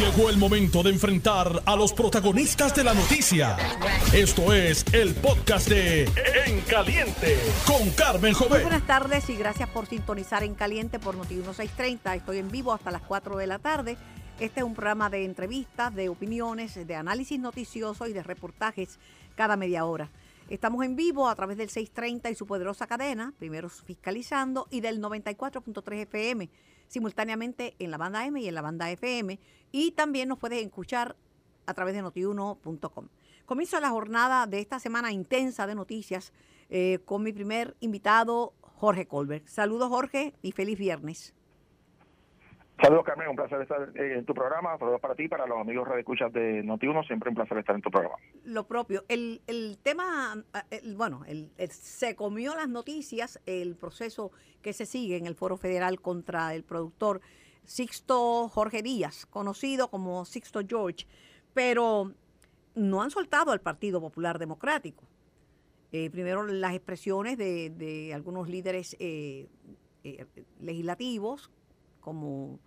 Llegó el momento de enfrentar a los protagonistas de la noticia. Esto es el podcast de En Caliente con Carmen Muy Jovet. buenas tardes y gracias por sintonizar en Caliente por Noti 1630. Estoy en vivo hasta las 4 de la tarde. Este es un programa de entrevistas, de opiniones, de análisis noticioso y de reportajes cada media hora. Estamos en vivo a través del 630 y su poderosa cadena, primero fiscalizando, y del 94.3 FM, simultáneamente en la banda M y en la banda FM. Y también nos puedes escuchar a través de notiuno.com. Comienzo la jornada de esta semana intensa de noticias eh, con mi primer invitado, Jorge Colbert. Saludos, Jorge, y feliz viernes. Saludos, Carmen, un placer estar eh, en tu programa. Saludos para ti, para los amigos radioescuchas de Noti1, siempre un placer estar en tu programa. Lo propio. El, el tema, eh, bueno, el- se comió las noticias el proceso que se sigue en el Foro Federal contra el productor Sixto Jorge Díaz, conocido como Sixto George, pero no han soltado al Partido Popular Democrático. Eh, primero las expresiones de, de algunos líderes eh, legislativos, como,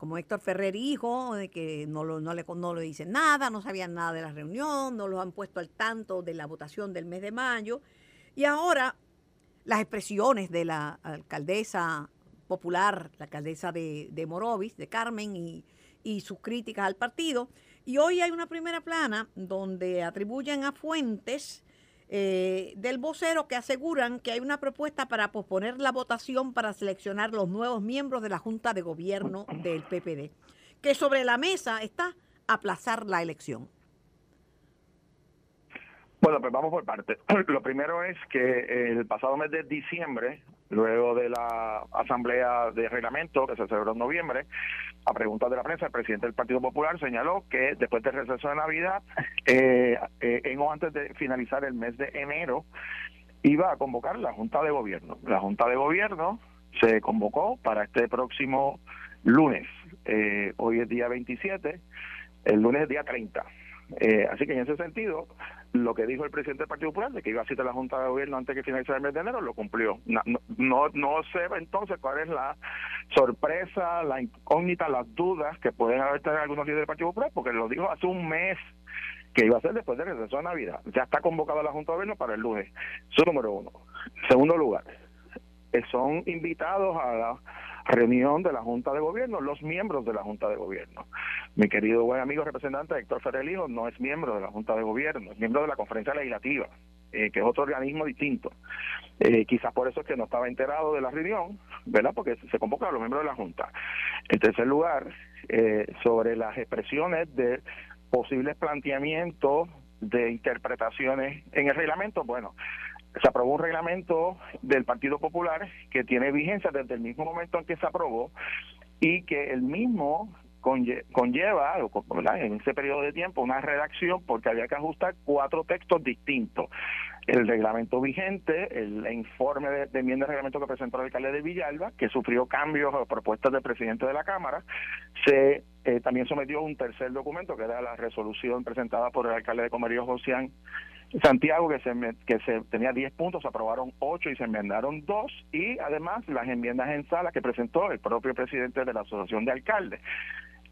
como Héctor Ferrer hijo, de que no, lo, no, le, no le dicen nada, no sabían nada de la reunión, no los han puesto al tanto de la votación del mes de mayo. Y ahora las expresiones de la alcaldesa popular, la alcaldesa de, de Morovis, de Carmen, y, y sus críticas al partido. Y hoy hay una primera plana donde atribuyen a fuentes eh, del vocero que aseguran que hay una propuesta para posponer la votación para seleccionar los nuevos miembros de la Junta de Gobierno del PPD, que sobre la mesa está aplazar la elección. Bueno, pues vamos por partes. Lo primero es que el pasado mes de diciembre, luego de la asamblea de reglamento que se celebró en noviembre, a preguntas de la prensa, el presidente del Partido Popular señaló que después del receso de Navidad, eh, eh, en o antes de finalizar el mes de enero, iba a convocar la Junta de Gobierno. La Junta de Gobierno se convocó para este próximo lunes. Eh, hoy es día 27, el lunes es día 30. Eh, así que en ese sentido, lo que dijo el presidente del Partido Popular de que iba a citar la Junta de Gobierno antes que finalizara el mes de enero, lo cumplió. No, no, no sé entonces cuál es la sorpresa, la incógnita, las dudas que pueden haber tenido algunos líderes del Partido Popular, porque lo dijo hace un mes que iba a ser después del receso de Navidad. Ya está convocada la Junta de Gobierno para el lunes. Eso número uno. Segundo lugar, eh, son invitados a la reunión de la Junta de Gobierno, los miembros de la Junta de Gobierno. Mi querido buen amigo representante Héctor Ferrer Hijo no es miembro de la Junta de Gobierno, es miembro de la Conferencia Legislativa, eh, que es otro organismo distinto. Eh, quizás por eso es que no estaba enterado de la reunión, ¿verdad? Porque se convoca los miembros de la Junta. En tercer lugar, eh, sobre las expresiones de posibles planteamientos de interpretaciones en el reglamento, bueno, se aprobó un reglamento del Partido Popular que tiene vigencia desde el mismo momento en que se aprobó y que el mismo conlle- conlleva en ese periodo de tiempo una redacción porque había que ajustar cuatro textos distintos. El reglamento vigente, el informe de, enmienda de reglamento que presentó el alcalde de Villalba, que sufrió cambios a propuestas del presidente de la Cámara, se eh, también sometió un tercer documento que era la resolución presentada por el alcalde de Comerío Josián Santiago que se que se tenía 10 puntos, aprobaron 8 y se enmendaron 2 y además las enmiendas en sala que presentó el propio presidente de la Asociación de Alcaldes.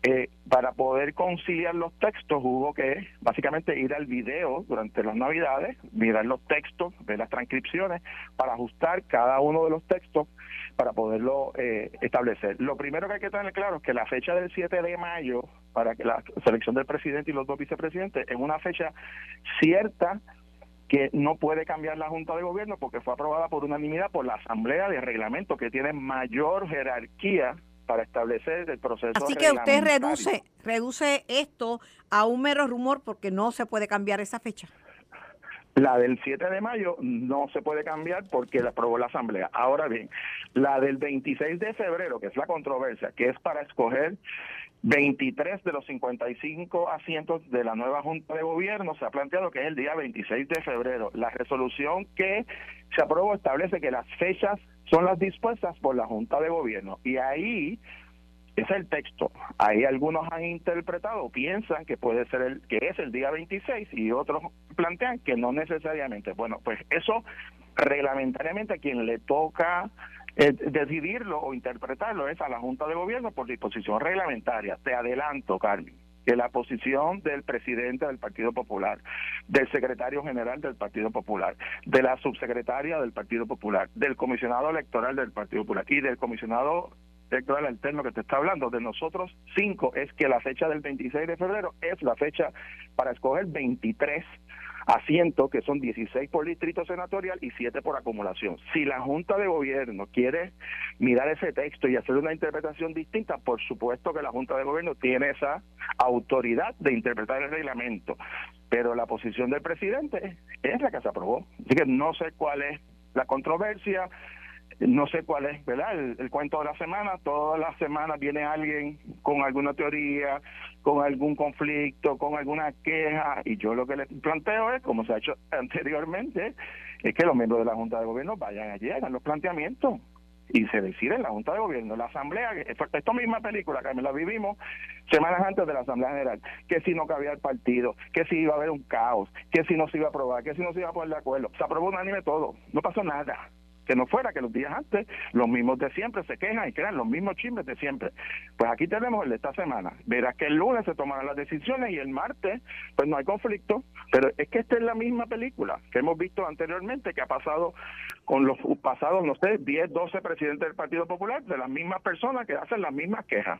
Eh, para poder conciliar los textos hubo que básicamente ir al video durante las navidades, mirar los textos, ver las transcripciones para ajustar cada uno de los textos para poderlo eh, establecer. Lo primero que hay que tener claro es que la fecha del 7 de mayo para que la selección del presidente y los dos vicepresidentes es una fecha cierta que no puede cambiar la Junta de Gobierno porque fue aprobada por unanimidad por la Asamblea de Reglamento que tiene mayor jerarquía para establecer el proceso Así que usted reduce, reduce esto a un mero rumor porque no se puede cambiar esa fecha. La del 7 de mayo no se puede cambiar porque la aprobó la Asamblea. Ahora bien, la del 26 de febrero, que es la controversia, que es para escoger 23 de los 55 asientos de la nueva Junta de Gobierno, se ha planteado que es el día 26 de febrero. La resolución que se aprobó establece que las fechas son las dispuestas por la Junta de Gobierno. Y ahí es el texto. Ahí algunos han interpretado, piensan que puede ser el que es el día 26 y otros plantean que no necesariamente. Bueno, pues eso reglamentariamente a quien le toca eh, decidirlo o interpretarlo es a la Junta de Gobierno por disposición reglamentaria. Te adelanto, Carmen, que la posición del presidente del Partido Popular, del secretario general del Partido Popular, de la subsecretaria del Partido Popular, del comisionado electoral del Partido Popular y del comisionado electoral alterno que te está hablando, de nosotros cinco, es que la fecha del 26 de febrero es la fecha para escoger 23 asientos, que son 16 por distrito senatorial y 7 por acumulación. Si la Junta de Gobierno quiere mirar ese texto y hacer una interpretación distinta, por supuesto que la Junta de Gobierno tiene esa autoridad de interpretar el reglamento, pero la posición del presidente es la que se aprobó. Así que no sé cuál es la controversia, no sé cuál es, ¿verdad? El, cuento de la semana, todas las semanas viene alguien con alguna teoría, con algún conflicto, con alguna queja, y yo lo que le planteo es, como se ha hecho anteriormente, es que los miembros de la Junta de Gobierno vayan allí, hagan los planteamientos y se decide la Junta de Gobierno, la Asamblea, esta misma película que la vivimos semanas antes de la Asamblea General, que si no cabía el partido, que si iba a haber un caos, que si no se iba a aprobar, que si no se iba a poner de acuerdo, se aprobó unánime todo, no pasó nada que no fuera que los días antes los mismos de siempre se quejan y crean los mismos chismes de siempre. Pues aquí tenemos el de esta semana. Verás que el lunes se tomarán las decisiones y el martes pues no hay conflicto, pero es que esta es la misma película que hemos visto anteriormente que ha pasado con los pasados, no sé, 10, 12 presidentes del Partido Popular, de las mismas personas que hacen las mismas quejas.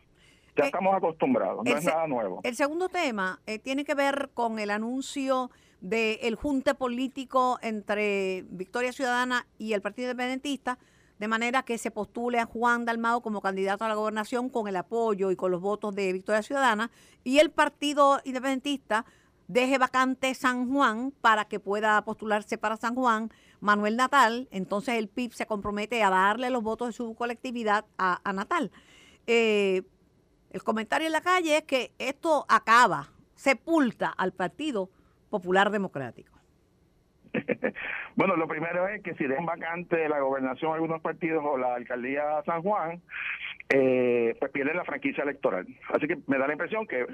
Ya eh, estamos acostumbrados, no es nada nuevo. El segundo tema eh, tiene que ver con el anuncio del junte político entre Victoria Ciudadana y el Partido Independentista, de manera que se postule a Juan Dalmado como candidato a la gobernación con el apoyo y con los votos de Victoria Ciudadana, y el Partido Independentista deje vacante San Juan para que pueda postularse para San Juan Manuel Natal, entonces el PIB se compromete a darle los votos de su colectividad a, Natal. Eh, el comentario en la calle es que esto acaba, sepulta al partido Popular Democrático? bueno, lo primero es que si dejan vacante la gobernación algunos partidos o la alcaldía San Juan, eh, pues pierden la franquicia electoral. Así que me da la impresión que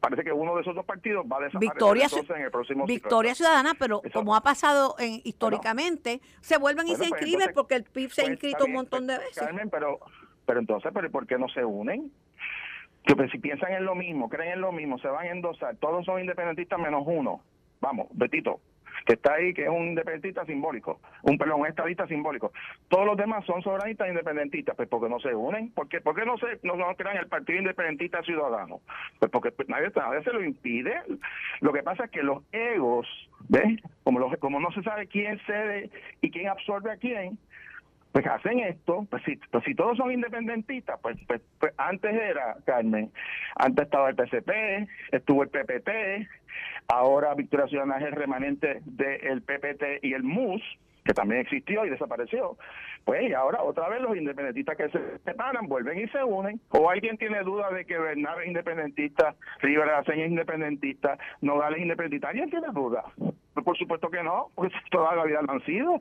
parece que uno de esos dos partidos va a desaparecer Victoria, en el próximo Victoria Ciudadana, pero como ha pasado en, históricamente, se vuelven y se pues inscriben porque el PIB se ha pues inscrito un montón de veces. pero, pero entonces, ¿pero ¿por qué no se unen? Que pues, si piensan en lo mismo, creen en lo mismo, se van a endosar, todos son independentistas menos uno vamos, Betito, que está ahí, que es un independentista simbólico, un perdón, un estadista simbólico. Todos los demás son soberanistas independentistas, pues porque no se unen, ¿por qué, ¿Por qué no se no, crean el Partido Independentista Ciudadano? Pues porque nadie, nadie, se lo impide. Lo que pasa es que los egos, ¿ves? Como, los, como no se sabe quién cede y quién absorbe a quién, pues hacen esto, pues si, pues todos son independentistas, pues, pues, pues antes era, Carmen, antes estaba el PCP, estuvo el PPT, ahora Victoria Ciudadana es el remanente del PPT y el MUS, que también existió y desapareció. Pues y ahora otra vez los independentistas que se separan vuelven y se unen. O alguien tiene duda de que Bernard es independentista, Rivera es independentista, Nogales es independentista. ¿Alguien tiene duda? Pues por supuesto que no, porque toda la vida lo han sido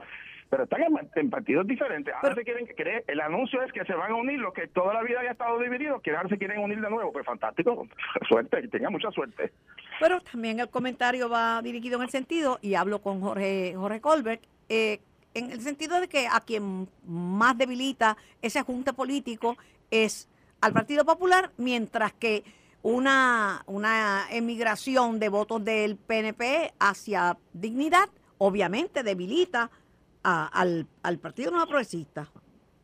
pero están en, partidos diferentes. Ahora se quieren creer, el anuncio es que se van a unir los que toda la vida haya estado divididos, que ahora se quieren unir de nuevo. Pues fantástico, suerte, que tenga mucha suerte. Pero también el comentario va dirigido en el sentido, y hablo con Jorge, Jorge Colbert, eh, en el sentido de que a quien más debilita ese junte político es al Partido Popular, mientras que una, una emigración de votos del PNP hacia dignidad obviamente debilita al, al Partido Nuevo Progresista?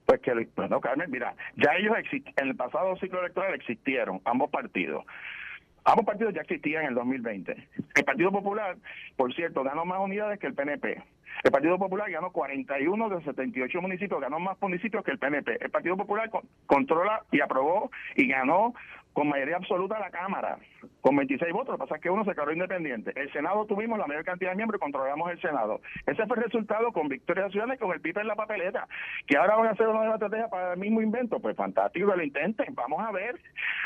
Pues que, bueno, Carmen, mira, ya ellos en el pasado ciclo electoral existieron ambos partidos. Ambos partidos ya existían en el 2020. El Partido Popular, por cierto, ganó más unidades que el PNP. El Partido Popular ganó 41 de 78 municipios, ganó más municipios que el PNP. El Partido Popular controla y aprobó y ganó con mayoría absoluta la Cámara, con 26 votos. Lo que pasa es que uno se quedó independiente. El Senado tuvimos la mayor cantidad de miembros y controlamos el Senado. Ese fue el resultado con Victoria Ciudadana y con el PIB en la papeleta. Que ahora van a hacer una nueva estrategia para el mismo invento. Pues fantástico lo intenten. Vamos a ver.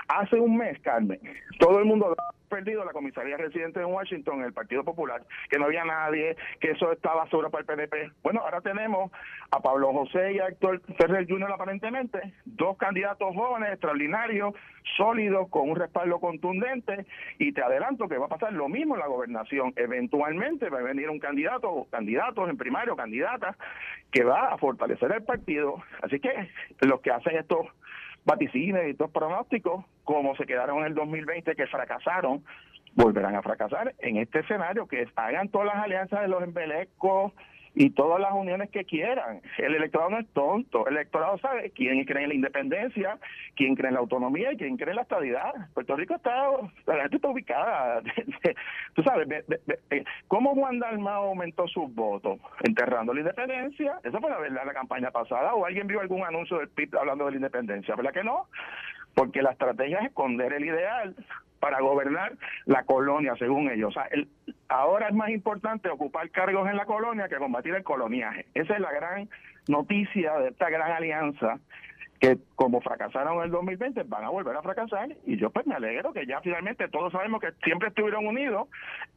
Hace un mes, Carmen, todo el mundo perdido la comisaría residente en Washington, el Partido Popular, que no había nadie, que eso estaba basura para el PNP. Bueno, ahora tenemos a Pablo José y a Héctor Ferrer Jr. aparentemente, dos candidatos jóvenes, extraordinarios, sólidos, con un respaldo contundente, y te adelanto que va a pasar lo mismo en la gobernación. Eventualmente va a venir un candidato o candidatos en primario, candidatas, que va a fortalecer el partido. Así que los que hacen estos vaticines y estos pronósticos, como se quedaron en el 2020 que fracasaron, volverán a fracasar en este escenario, que hagan todas las alianzas de los embelecos, y todas las uniones que quieran. El electorado no es tonto, el electorado sabe quién cree en la independencia, quién cree en la autonomía y quién cree en la estabilidad. Puerto Rico está, la gente está ubicada. Tú sabes, eh, ¿cómo Juan Dalmao aumentó sus votos? Enterrando la independencia. Eso fue la verdad la campaña pasada. ¿O alguien vio algún anuncio del PIB hablando de la independencia? ¿Verdad que no? Porque la estrategia es esconder el ideal para gobernar la colonia, según ellos. O sea, el, ahora es más importante ocupar cargos en la colonia que combatir el coloniaje. Esa es la gran noticia de esta gran alianza que como fracasaron en el 2020 van a volver a fracasar y yo pues me alegro que ya finalmente todos sabemos que siempre estuvieron unidos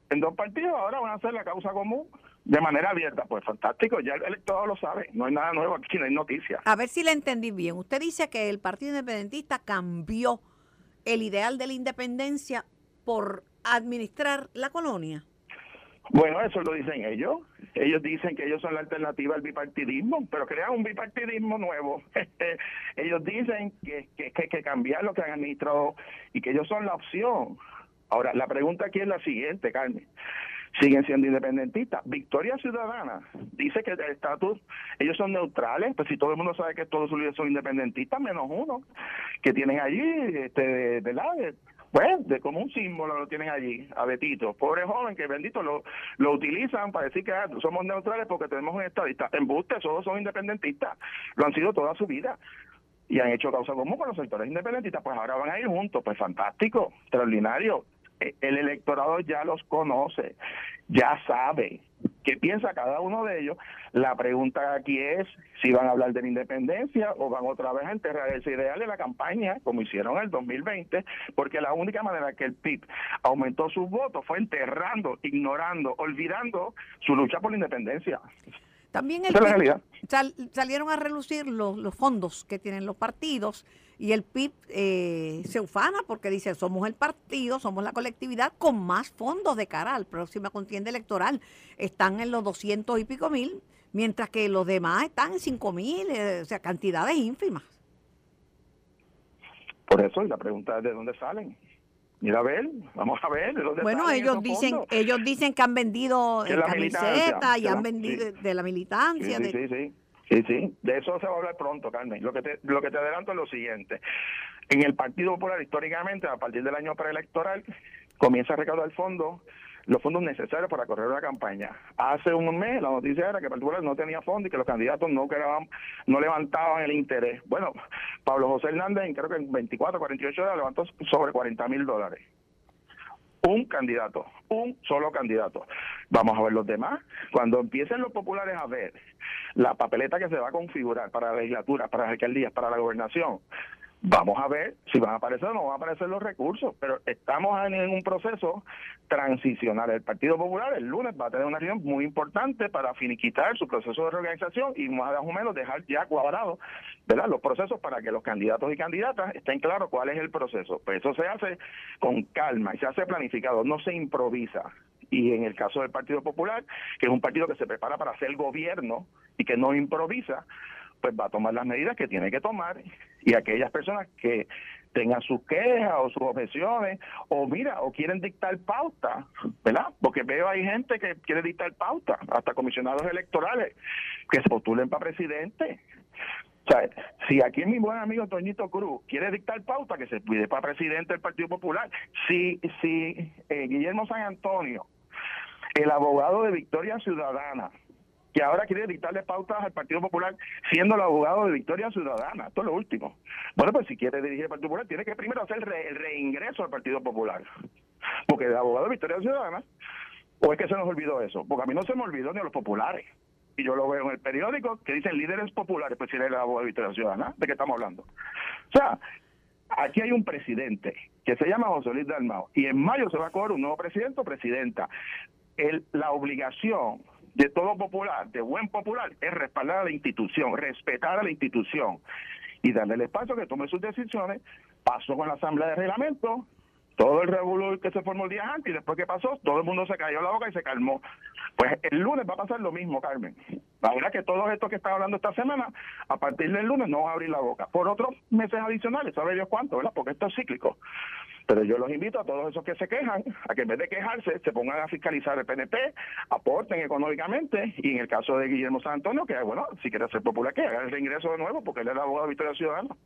en dos partidos, ahora van a hacer la causa común de manera abierta. Pues fantástico, ya el electorado lo sabe, no hay nada nuevo aquí, no hay noticias. A ver si le entendí bien. Usted dice que el Partido Independentista cambió el ideal de la independencia por administrar la colonia? Bueno, eso lo dicen ellos. Ellos dicen que ellos son la alternativa al bipartidismo, pero crean un bipartidismo nuevo. ellos dicen que, que, que, que cambiar lo que han administrado y que ellos son la opción. Ahora, la pregunta aquí es la siguiente, Carmen. Siguen siendo independentistas. Victoria Ciudadana dice que el estatus, ellos son neutrales, pues si todo el mundo sabe que todos sus líderes son independentistas, menos uno, que tienen allí, este, ¿verdad? pues de como un símbolo lo tienen allí, a Betito, pobre joven que bendito lo, lo utilizan para decir que ah, somos neutrales porque tenemos un estadista. Embuste, todos son independentistas, lo han sido toda su vida y han hecho causa común con los sectores independentistas, pues ahora van a ir juntos, pues fantástico, extraordinario. E, el electorado ya los conoce, ya sabe qué piensa cada uno de ellos. La pregunta aquí es si van a hablar de la independencia o van otra vez a enterrar ese ideal de la campaña, como hicieron en el 2020, porque la única manera que el PIB aumentó sus votos fue enterrando, ignorando, olvidando su lucha por la independencia. También el PIB, salieron a relucir los, los fondos que tienen los partidos y el PIB eh, se ufana porque dice, somos el partido, somos la colectividad con más fondos de cara al próxima contienda electoral. Están en los 200 y pico mil, mientras que los demás están en 5 mil, eh, o sea, cantidades ínfimas. Por eso, y la pregunta es de dónde salen. Mira a ver, vamos a ver dónde Bueno, ellos dicen, ellos dicen que han vendido camisetas y han vendido de la militancia. Sí, sí, sí. Sí, sí, de eso se va a hablar pronto, Carmen. Lo que te, lo que te adelanto es lo siguiente. En el Partido Popular, históricamente, a partir del año preelectoral, comienza a recaudar fondos, los fondos necesarios para correr una campaña. Hace un mes la noticia era que Partido no tenía fondos y que los candidatos no quedaban, no levantaban el interés. Bueno, Pablo José Hernández, creo que en 24, 48 horas levantó sobre 40 mil dólares un candidato, un solo candidato. Vamos a ver los demás. Cuando empiecen los populares a ver la papeleta que se va a configurar para la legislatura, para las alcaldías, para la gobernación, Vamos a ver si van a aparecer o no van a aparecer los recursos, pero estamos en un proceso transicional. El Partido Popular el lunes va a tener una reunión muy importante para finiquitar su proceso de reorganización y más o menos dejar ya cuadrados los procesos para que los candidatos y candidatas estén claros cuál es el proceso. Pues eso se hace con calma y se hace planificado, no se improvisa. Y en el caso del Partido Popular, que es un partido que se prepara para hacer gobierno y que no improvisa, pues va a tomar las medidas que tiene que tomar y aquellas personas que tengan sus quejas o sus objeciones o mira o quieren dictar pauta, ¿verdad? Porque veo hay gente que quiere dictar pauta, hasta comisionados electorales que se postulen para presidente. O sea, si aquí mi buen amigo Toñito Cruz quiere dictar pauta, que se pide para presidente del Partido Popular. Si, si eh, Guillermo San Antonio, el abogado de Victoria Ciudadana, que ahora quiere dictarle pautas al Partido Popular siendo el abogado de Victoria Ciudadana. Esto es lo último. Bueno, pues si quiere dirigir el Partido Popular, tiene que primero hacer el reingreso al Partido Popular. Porque el abogado de Victoria Ciudadana, o es que se nos olvidó eso, porque a mí no se me olvidó ni a los populares. Y yo lo veo en el periódico que dicen líderes populares, pues si eres el abogado de Victoria Ciudadana, ¿de qué estamos hablando? O sea, aquí hay un presidente que se llama José Luis Dalmao y en mayo se va a coger un nuevo presidente o presidenta. La obligación de todo popular, de buen popular, es respaldar a la institución, respetar a la institución y darle el espacio que tome sus decisiones. Pasó con la Asamblea de Reglamento, todo el revuelo que se formó el día antes y después que pasó, todo el mundo se cayó la boca y se calmó. Pues el lunes va a pasar lo mismo, Carmen. La verdad que todos estos que están hablando esta semana, a partir del lunes no van a abrir la boca. Por otros meses adicionales, sabe Dios cuánto, ¿verdad? Porque esto es cíclico. Pero yo los invito a todos esos que se quejan a que en vez de quejarse se pongan a fiscalizar el PNP, aporten económicamente y en el caso de Guillermo San Antonio, que bueno, si quiere ser popular, que haga el reingreso de nuevo porque él es el abogado de Victoria Ciudadana.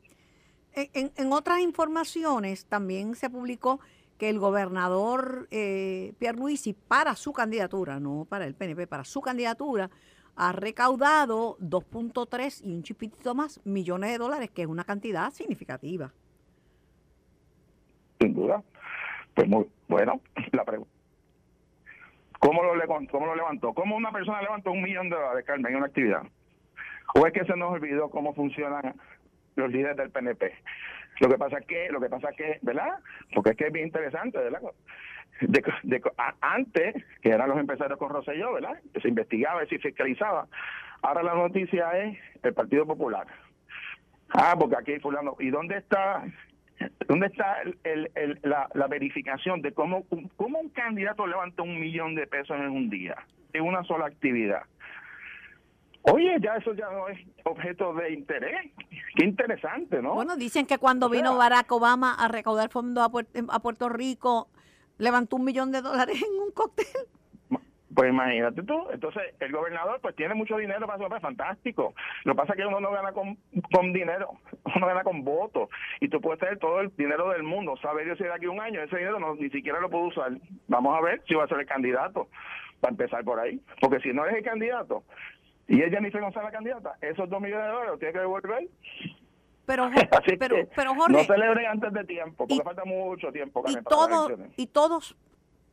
En, otras informaciones también se publicó que el gobernador eh, Pierluisi para su candidatura, no para el PNP, para su candidatura, ha recaudado 2.3 y un chipitito más millones de dólares, que es una cantidad significativa sin duda. Pues muy bueno, la pregunta. ¿Cómo lo, ¿Cómo lo levantó? ¿Cómo una persona levantó un millón de dólares, Carmen, en una actividad? ¿O es que se nos olvidó cómo funcionan los líderes del PNP? Lo que pasa es que, lo que pasa es que, ¿verdad? Porque es que es bien interesante, ¿verdad? Antes, que eran los empresarios con Rosselló, ¿verdad? Que se investigaba y se fiscalizaba. Ahora la noticia es el Partido Popular. Ah, porque aquí hay fulano. ¿Y dónde está ¿Dónde está el, el, la, la, verificación de cómo, cómo un candidato levanta un millón de pesos en un día, en una sola actividad? Oye, ya eso ya no es objeto de interés. Qué interesante, ¿no? Bueno, dicen que cuando vino Barack Obama a recaudar fondos a, a Puerto Rico, levantó un millón de dólares en un cóctel. Pues imagínate tú, entonces el gobernador pues tiene mucho dinero para eso, fantástico. Lo que pasa es que uno no gana con, con dinero, uno gana con votos y tú puedes tener todo el dinero del mundo, sabe Dios si de aquí un año ese dinero no, ni siquiera lo puedo usar. Vamos a ver si va a ser el candidato, para empezar por ahí, porque si no es el candidato y ella ni González la candidata, esos dos millones de dólares los tiene que devolver. Pero, pero, pero Jorge, no celebren antes de tiempo, porque falta mucho tiempo. Y, todo, y todos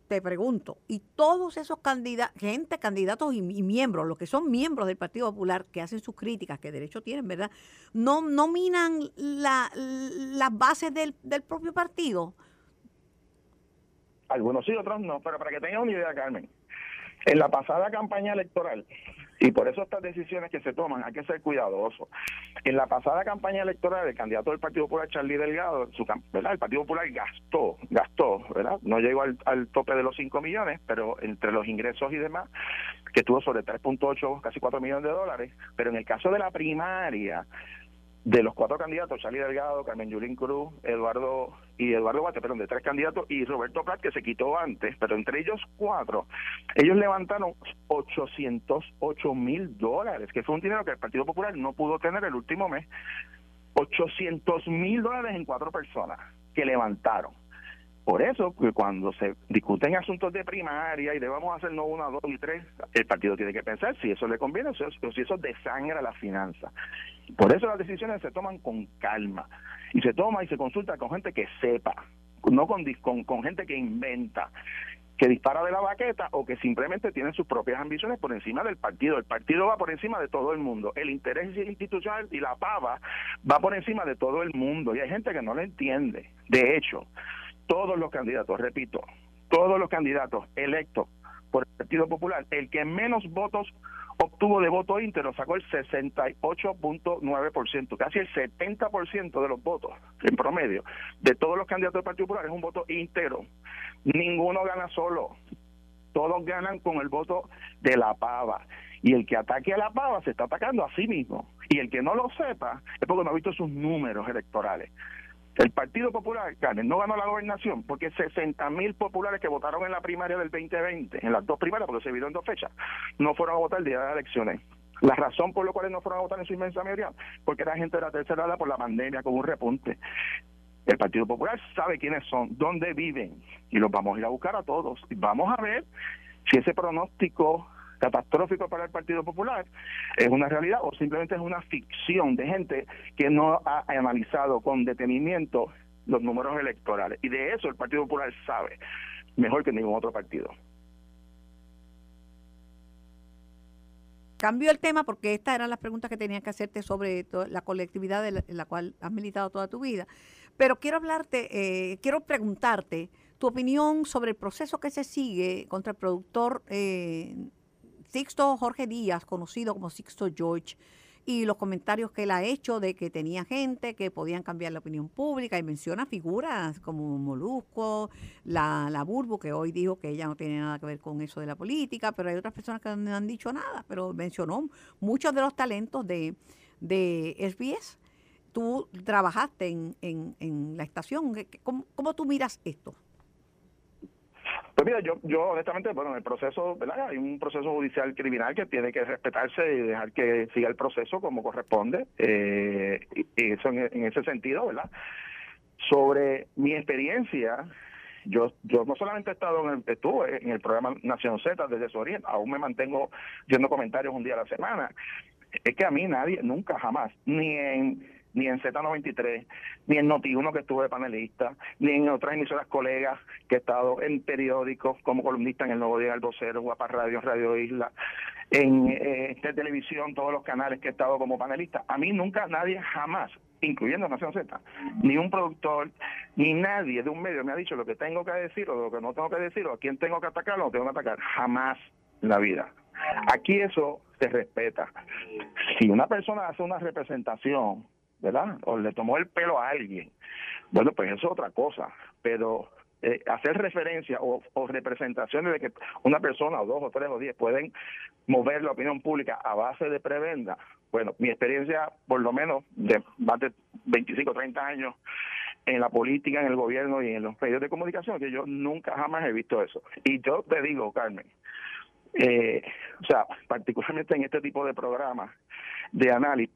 te pregunto, y todos esos candidatos, gente, candidatos y, miembros, los que son miembros del Partido Popular, que hacen sus críticas, que derecho tienen, ¿verdad? No, no minan la, las bases del, del propio partido. Algunos sí, otros no, pero para que tengan una idea, Carmen, en la pasada campaña electoral, y por eso estas decisiones que se toman hay que ser cuidadosos. En la pasada campaña electoral, el candidato del Partido Popular, Charlie Delgado, su, ¿verdad? el Partido Popular gastó, gastó, ¿verdad? No llegó al, al tope de los 5 millones, pero entre los ingresos y demás, que tuvo sobre 3.8, casi 4 millones de dólares. Pero en el caso de la primaria, de los cuatro candidatos, Charlie Delgado, Carmen Yulín Cruz, Eduardo y Eduardo Bate, perdón, de tres candidatos, y Roberto Prat, que se quitó antes, pero entre ellos cuatro, ellos levantaron 808 mil dólares, que fue un dinero que el Partido Popular no pudo tener el último mes, 800 mil dólares en cuatro personas que levantaron. Por eso, que cuando se discuten asuntos de primaria y debemos hacer no una, dos y tres, el partido tiene que pensar si eso le conviene o si eso desangra la finanza. Por eso las decisiones se toman con calma y se toma y se consulta con gente que sepa, no con, con gente que inventa que dispara de la baqueta o que simplemente tiene sus propias ambiciones por encima del partido. El partido va por encima de todo el mundo. El interés institucional y la pava va por encima de todo el mundo. Y hay gente que no lo entiende. De hecho, todos los candidatos, repito, todos los candidatos electos por el Partido Popular, el que menos votos obtuvo de voto íntegro, sacó el 68.9%, casi el 70% de los votos en promedio de todos los candidatos del Partido Popular es un voto íntegro. Ninguno gana solo, todos ganan con el voto de la pava. Y el que ataque a la pava se está atacando a sí mismo. Y el que no lo sepa es porque no ha visto sus números electorales. El Partido Popular, Carmen, no ganó la gobernación porque 60 mil populares que votaron en la primaria del 2020, en las dos primarias, porque se vieron en dos fechas, no fueron a votar el día de las elecciones. La razón por la cual no fueron a votar en su inmensa mayoría, porque era gente de la tercera edad por la pandemia con un repunte. El Partido Popular sabe quiénes son, dónde viven, y los vamos a ir a buscar a todos. Y vamos a ver si ese pronóstico catastrófico para el Partido Popular es una realidad o simplemente es una ficción de gente que no ha analizado con detenimiento los números electorales. Y de eso el Partido Popular sabe mejor que ningún otro partido. cambio el tema porque estas eran las preguntas que tenía que hacerte sobre la colectividad en la, cual has militado toda tu vida. Pero quiero hablarte, eh, quiero preguntarte tu opinión sobre el proceso que se sigue contra el productor eh, Sixto Jorge Díaz, conocido como Sixto George, y los comentarios que él ha hecho de que tenía gente que podían cambiar la opinión pública y menciona figuras como Molusco, la, la Burbu, que hoy dijo que ella no tiene nada que ver con eso de la política, pero hay otras personas que no han dicho nada, pero mencionó muchos de los talentos de, de SBS. Tú trabajaste en, en, en la estación, ¿Cómo, ¿cómo tú miras esto? Pues mira, yo, yo honestamente, bueno, en el proceso, ¿verdad? Hay un proceso judicial criminal que tiene que respetarse y dejar que siga el proceso como corresponde. Eh, y eso en, ese sentido, ¿verdad? Sobre mi experiencia, yo yo no solamente he estado en el, estuve en el programa Nación Z desde su origen, aún me mantengo viendo comentarios un día a la semana. Es que a mí nadie, nunca, jamás, ni en ni en Z93, ni en Noti1 que estuve de panelista, ni en otras emisoras colegas que he estado en periódicos como columnista en El Nuevo Día, El Vocero, Guapa Radio, Radio Isla, en eh, televisión, todos los canales que he estado como panelista. A mí nunca nadie jamás, incluyendo Nación Z, ni un productor, ni nadie de un medio me ha dicho lo que tengo que decir o lo que no tengo que decir o a quién tengo que atacar o no tengo que atacar. Jamás en la vida. Aquí eso se respeta. Si una persona hace una representación ¿verdad? O le tomó el pelo a alguien. Bueno, pues eso es otra cosa, pero eh, hacer referencia o, o, representaciones de que una persona o dos o tres o diez pueden mover la opinión pública a base de prebenda, bueno, mi experiencia por lo menos de más de 25 o 30 años en la política, en el gobierno y en los medios de comunicación, que yo nunca jamás he visto eso. Y yo te digo, Carmen, eh, o sea, particularmente en este tipo de programas de análisis,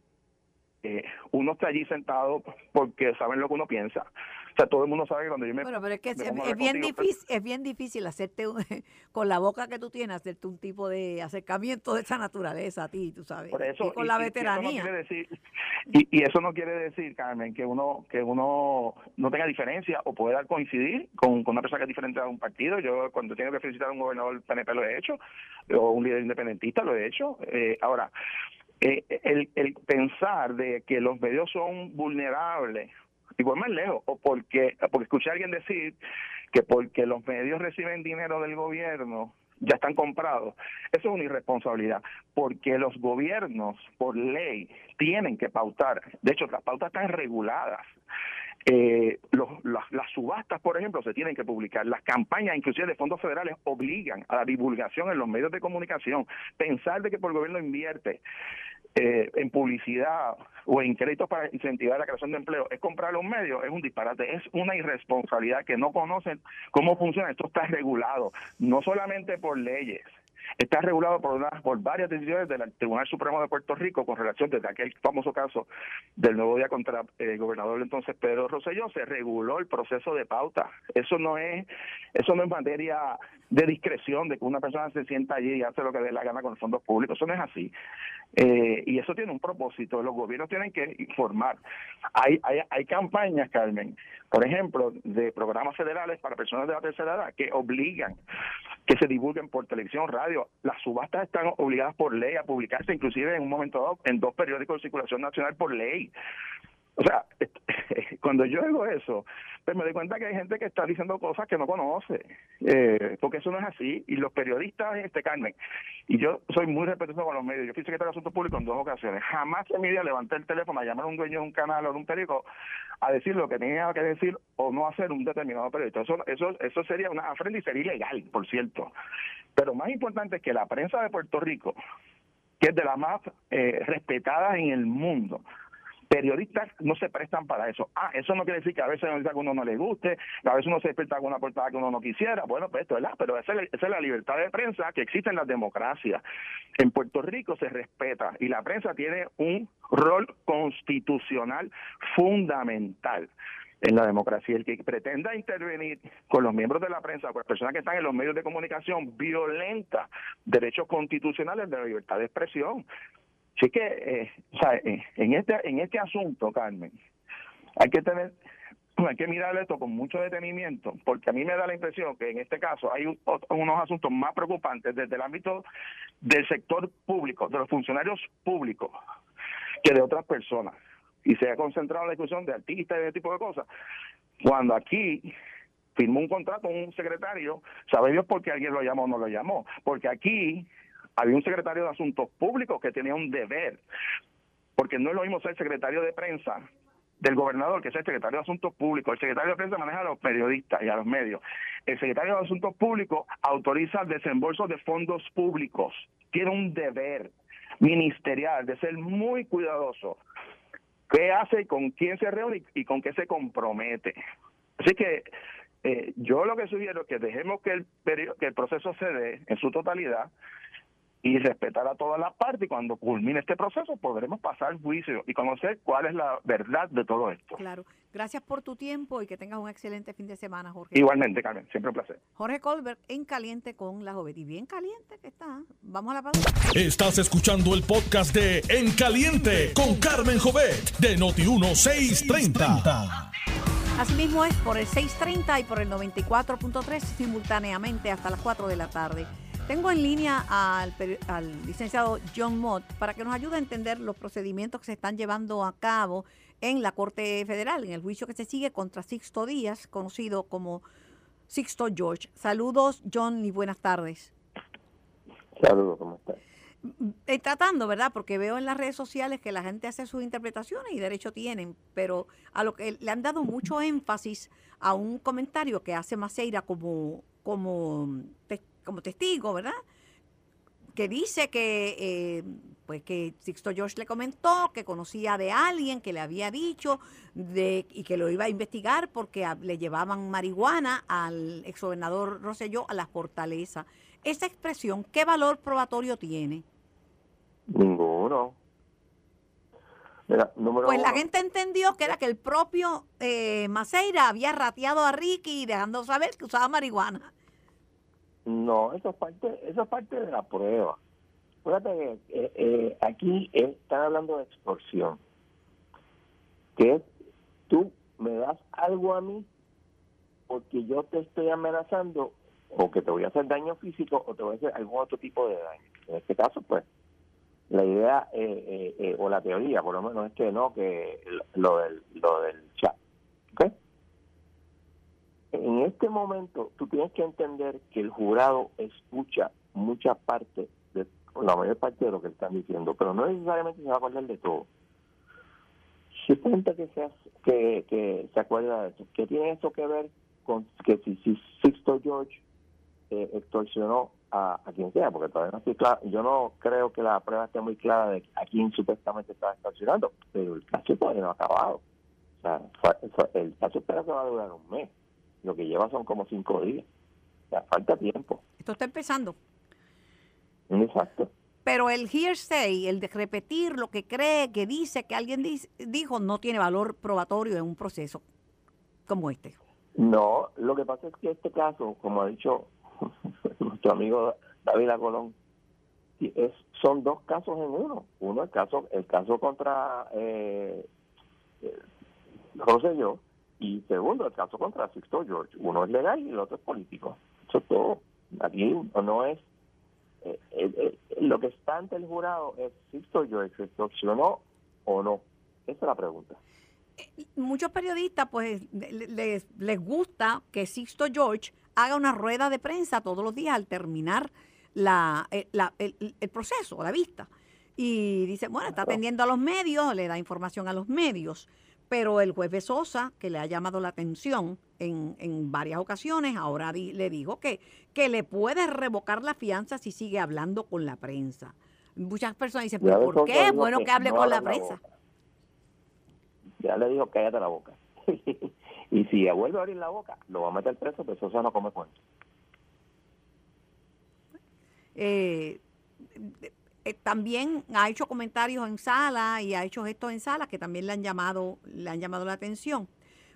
eh, uno está allí sentado porque saben lo que uno piensa. O sea, todo el mundo sabe que cuando yo me. Bueno, pero es que es, bien difícil, es bien difícil hacerte, con la boca que tú tienes, hacerte un tipo de acercamiento de esa naturaleza a ti, tú sabes. Por eso, y con la veteranía. Y eso, no decir, y, eso no quiere decir, Carmen, que uno que uno no tenga diferencia o pueda coincidir con, una persona que es diferente a un partido. Yo, cuando tengo que felicitar a un gobernador PNP, lo he hecho, o un líder independentista, lo he hecho. Eh, ahora, eh, el, pensar de que los medios son vulnerables, igual más lejos, o porque, porque escuché a alguien decir que porque los medios reciben dinero del gobierno, ya están comprados. Eso es una irresponsabilidad, porque los gobiernos, por ley, tienen que pautar. De hecho, las pautas están reguladas. Eh, los, las, las, subastas, por ejemplo, se tienen que publicar. Las campañas, inclusive de fondos federales, obligan a la divulgación en los medios de comunicación. Pensar de que por el gobierno invierte eh, en publicidad o en créditos para incentivar la creación de empleo es comprar los medios, es un disparate, es una irresponsabilidad que no conocen cómo funciona. Esto está regulado, no solamente por leyes, está regulado por, una, por varias decisiones del Tribunal Supremo de Puerto Rico con relación desde aquel famoso caso del nuevo día contra el gobernador entonces Pedro Rosselló, se reguló el proceso de pauta. Eso no es, eso no es materia de discreción, de que una persona se sienta allí y hace lo que dé la gana con los fondos públicos. Eso no es así. Eh, y eso tiene un propósito. Los gobiernos tienen que informar. Hay, hay, hay campañas, Carmen, por ejemplo, de programas federales para personas de la tercera edad que obligan que se divulguen por televisión, radio. Las subastas están obligadas por ley a publicarse, inclusive en un momento dado, en dos periódicos de circulación nacional por ley. O sea, cuando yo digo eso, pues me doy cuenta que hay gente que está diciendo cosas que no conoce, eh, porque eso no es así. Y los periodistas, este Carmen, y yo soy muy respetuoso con los medios, yo fui secretario de Asuntos Públicos en dos ocasiones. Jamás en mi vida levanté el teléfono a llamar a un dueño de un canal o de un periódico a decir lo que tenía que decir o no hacer un determinado periodista. Eso, eso, eso sería una afrenta y sería ilegal, por cierto. Pero más importante es que la prensa de Puerto Rico, que es de las más eh, respetadas en el mundo, periodistas no se prestan para eso. Ah, eso no quiere decir que a veces a uno no le guste, a veces uno se despierta con una portada que uno no quisiera. Bueno, pues esto, ¿verdad? Pero esa es, la libertad de prensa que existe en la democracia. En Puerto Rico se respeta y la prensa tiene un rol constitucional fundamental en la democracia. El que pretenda intervenir con los miembros de la prensa, con las personas que están en los medios de comunicación, violenta derechos constitucionales de la libertad de expresión. Así que, eh, o sea, eh, en este en este asunto, Carmen, hay que tener hay que mirar esto con mucho detenimiento, porque a mí me da la impresión que en este caso hay unos asuntos más preocupantes desde el ámbito del sector público, de los funcionarios públicos, que de otras personas. Y se ha concentrado la discusión de artistas y ese tipo de cosas. Cuando aquí firmó un contrato un secretario, sabe Dios por qué alguien lo llamó o no lo llamó, porque aquí había un secretario de Asuntos Públicos que tenía un deber, porque no es lo mismo ser secretario de prensa del gobernador, que es el secretario de Asuntos Públicos. El secretario de Prensa maneja a los periodistas y a los medios. El secretario de Asuntos Públicos autoriza el desembolso de fondos públicos. Tiene un deber ministerial de ser muy cuidadoso. ¿Qué hace y con quién se reúne y con qué se compromete? Así que eh, yo lo que sugiero es que dejemos que el, que el proceso se dé en su totalidad y respetar a todas las partes y cuando culmine este proceso podremos pasar juicio y conocer cuál es la verdad de todo esto. Claro. Gracias por tu tiempo y que tengas un excelente fin de semana, Jorge. Igualmente, Carmen. Siempre un placer. Jorge Colbert en Caliente con la Jovet. Y bien caliente que está. Vamos a la pausa. Estás escuchando el podcast de En Caliente con Carmen Jovet de Noti1630. Asimismo es por el 630 y por el 94.3 simultáneamente hasta las 4 de la tarde. Tengo en línea al, licenciado John Mott para que nos ayude a entender los procedimientos que se están llevando a cabo en la Corte Federal, en el juicio que se sigue contra Sixto Díaz, conocido como Sixto George. Saludos, John, y buenas tardes. Saludos, ¿cómo estás? Eh, tratando, ¿verdad? Porque veo en las redes sociales que la gente hace sus interpretaciones y derecho tienen, pero a lo que le han dado mucho énfasis a un comentario que hace Maceira como, como como testigo, ¿verdad? Que dice que, eh, pues que Sixto George le comentó que conocía de alguien que le había dicho de, y que lo iba a investigar porque le llevaban marihuana al exgobernador Rosselló a la fortaleza. Esa expresión, ¿qué valor probatorio tiene? Ninguno. pues la gente entendió que era que el propio eh, Maceira había rateado a Ricky dejando saber que usaba marihuana. No, eso es parte, eso es parte de la prueba. Fíjate que eh, eh, aquí están hablando de extorsión, que es tú me das algo a mí porque yo te estoy amenazando o que te voy a hacer daño físico o te voy a hacer algún otro tipo de daño. En este caso, pues, la idea eh, o la teoría, por lo menos, es que no, que lo del, lo del chat. ¿Ok? En este momento, tú tienes que entender que el jurado escucha mucha parte, de, la mayor parte de lo que están diciendo, pero no necesariamente se va a acordar de todo. Si cuenta que se, que, que se acuerda de eso, ¿qué tiene eso que ver con que si, si Sixto George eh, extorsionó a, quien sea, porque todavía no estoy claro, yo no creo que la prueba esté muy clara de a quién supuestamente estaba extorsionando, pero el caso todavía no ha acabado. O sea, el caso espera que va a durar un mes lo que lleva son como cinco días. Ya falta tiempo. Esto está empezando. Exacto. Pero el hearsay, el de repetir lo que cree, que dice, que alguien dijo, no tiene valor probatorio en un proceso como este. No, lo que pasa es que este caso, como ha dicho nuestro amigo David Colón, es, son dos casos en uno. Uno el caso, el caso contra eh, eh y segundo, el caso contra Sixto George. Uno es legal y el otro es político. Eso es todo. Aquí no es... Eh, eh, eh, lo que está ante el jurado es Sixto George se extorsionó o no. Esa es la pregunta. Muchos periodistas pues les, les gusta que Sixto George haga una rueda de prensa todos los días al terminar la, el, el, proceso, la vista. Y dice, bueno, está atendiendo a los medios, le da información a los medios pero el juez Sosa, que le ha llamado la atención en, en varias ocasiones, ahora le dijo que, que le puede revocar la fianza si sigue hablando con la prensa. Muchas personas dicen, ¿por qué es bueno que, hable con la prensa? ya le dijo, cállate la boca. y si vuelve a abrir la boca, lo va a meter preso, pero Sosa no come cuento. Eh, eh, también ha hecho comentarios en sala y ha hecho gestos en sala que también le han llamado, le han llamado la atención.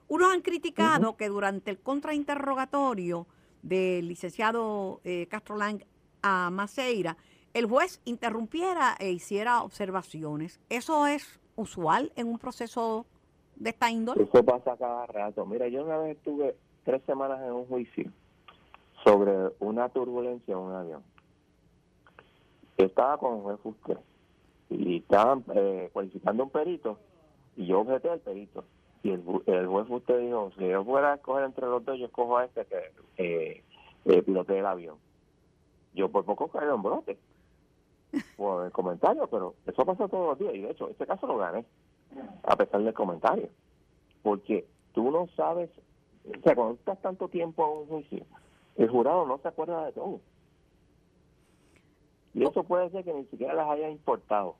Unos han criticado que durante el contrainterrogatorio del licenciado eh, Castro Lang a Maceira, el juez interrumpiera e hiciera observaciones. ¿Eso es usual en un proceso de esta índole? Eso pasa cada rato. Mira, yo una vez estuve tres semanas en un juicio sobre una turbulencia en un avión. Estaba con un juez Fuster y estaban eh, cualificando un perito y yo objeté al perito. Y el, el juez Fuster dijo, si yo fuera a escoger entre los dos, yo escojo a este que eh, eh, el avión. Yo por poco caí en brote por el comentario, pero eso pasa todos los días y de hecho, este caso lo gané a pesar del comentario. Porque tú no sabes, o sea, cuando estás tanto tiempo en un juicio, el jurado no se acuerda de todo. Y eso puede ser que ni siquiera las haya importado.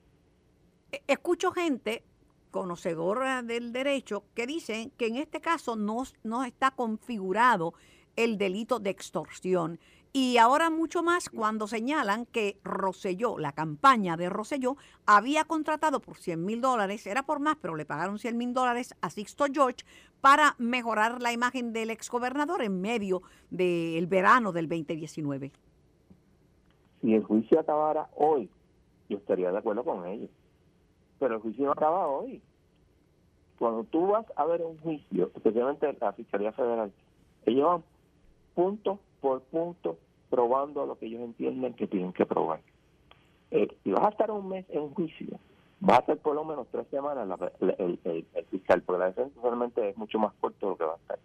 E, escucho gente conocedora del derecho que dicen que en este caso no, no está configurado el delito de extorsión y ahora mucho más cuando señalan que Roselló, la campaña de Roselló, había contratado por 100 mil dólares, era por más, pero le pagaron 100 mil dólares a Sixto George para mejorar la imagen del exgobernador en medio del verano del 2019. Si el juicio acabara hoy, yo estaría de acuerdo con ellos. Pero el juicio no acaba hoy. Cuando tú vas a ver un juicio, especialmente la Fiscalía Federal, ellos van punto por punto probando lo que ellos entienden que tienen que probar. Eh, si vas a estar un mes en juicio, va a ser por lo menos tres semanas el, fiscal, porque la defensa realmente es mucho más corto de lo que va a estar.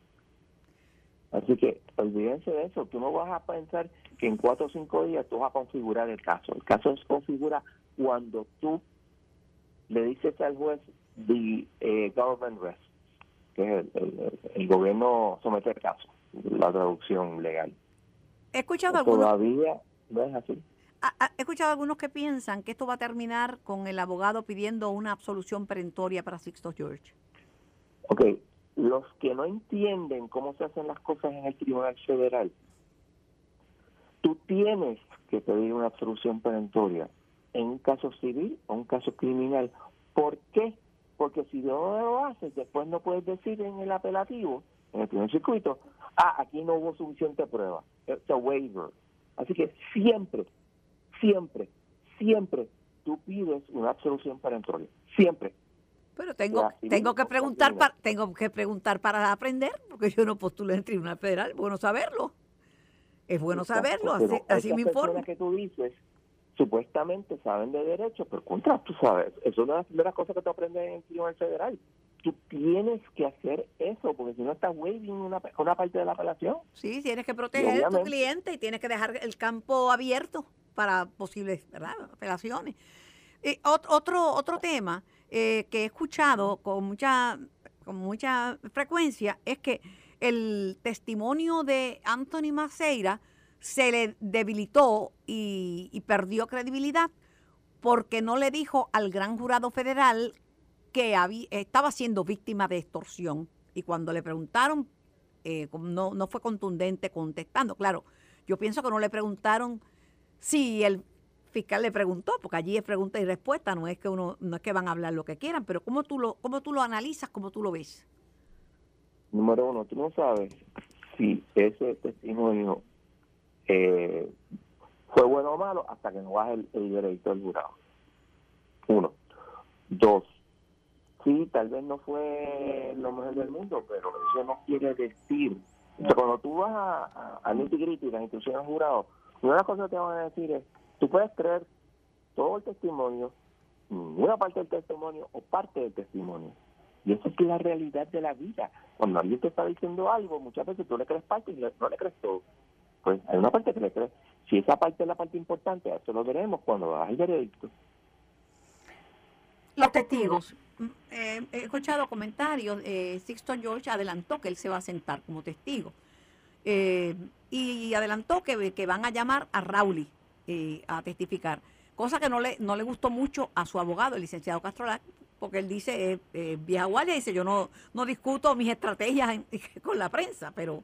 Así que olvídense de eso, tú no vas a pensar que en cuatro o cinco días tú vas a configurar el caso. El caso se configura cuando tú le dices al juez the eh, government rest, que es el, gobierno somete el caso, la traducción legal. He escuchado algunos... Todavía no es así. He escuchado algunos que piensan que esto va a terminar con el abogado pidiendo una absolución perentoria para Sixto George. Ok, los que no entienden cómo se hacen las cosas en el Tribunal Federal, tú tienes que pedir una absolución perentoria en un caso civil o un caso criminal. ¿Por qué? Porque si no lo haces, después no puedes decir en el apelativo, en el primer circuito, ah, aquí no hubo suficiente prueba. It's a waiver. Así que siempre, siempre, siempre tú pides una absolución perentoria. Siempre. Pero tengo, tengo que preguntar para, tengo que preguntar para aprender, porque yo no postulo en el Tribunal Federal, bueno saberlo. Es bueno saberlo, así, así me informo. que tú dices, supuestamente saben de derecho, pero contra, tú sabes, eso es una de las primeras cosas que tú aprendes en el Tribunal Federal tú tienes que hacer eso, porque si no estás waiving una, una parte de la apelación. Sí, tienes que proteger a tu cliente y tienes que dejar el campo abierto para posibles apelaciones. Y otro, otro tema eh, que he escuchado con mucha, con mucha frecuencia es que el testimonio de Anthony Maceira se le debilitó y, perdió credibilidad porque no le dijo al gran jurado federal que había, estaba siendo víctima de extorsión. Y cuando le preguntaron, eh, no, no fue contundente contestando. Claro, yo pienso que no le preguntaron si el fiscal le preguntó, porque allí es pregunta y respuesta, no es que uno, no es que van a hablar lo que quieran, pero cómo tú lo, cómo tú lo analizas, cómo tú lo ves. Número uno, tú no sabes si ese testimonio eh, fue bueno o malo hasta que no baje el, el veredicto del jurado. Uno. Dos, sí, tal vez no fue lo mejor del mundo, pero eso no quiere decir. cuando tú vas a, a, y las instituciones jurados, una de las cosas que te van a decir es, tú puedes creer todo el testimonio, una parte del testimonio o parte del testimonio. Y esa es la realidad de la vida. Cuando alguien te está diciendo algo, muchas veces tú le crees parte y no le crees todo. Pues hay una parte que le crees. Si esa parte es la parte importante, eso lo veremos cuando hagas el veredicto. Los testigos. Eh, he escuchado comentarios, eh, Sixto George adelantó que él se va a sentar como testigo eh, y adelantó que, que, van a llamar a Rauli eh, a testificar, cosa que no le, no le gustó mucho a su abogado, el licenciado Castrolac, porque él dice, eh, vieja guardia, dice, yo no, no discuto mis estrategias con la prensa, pero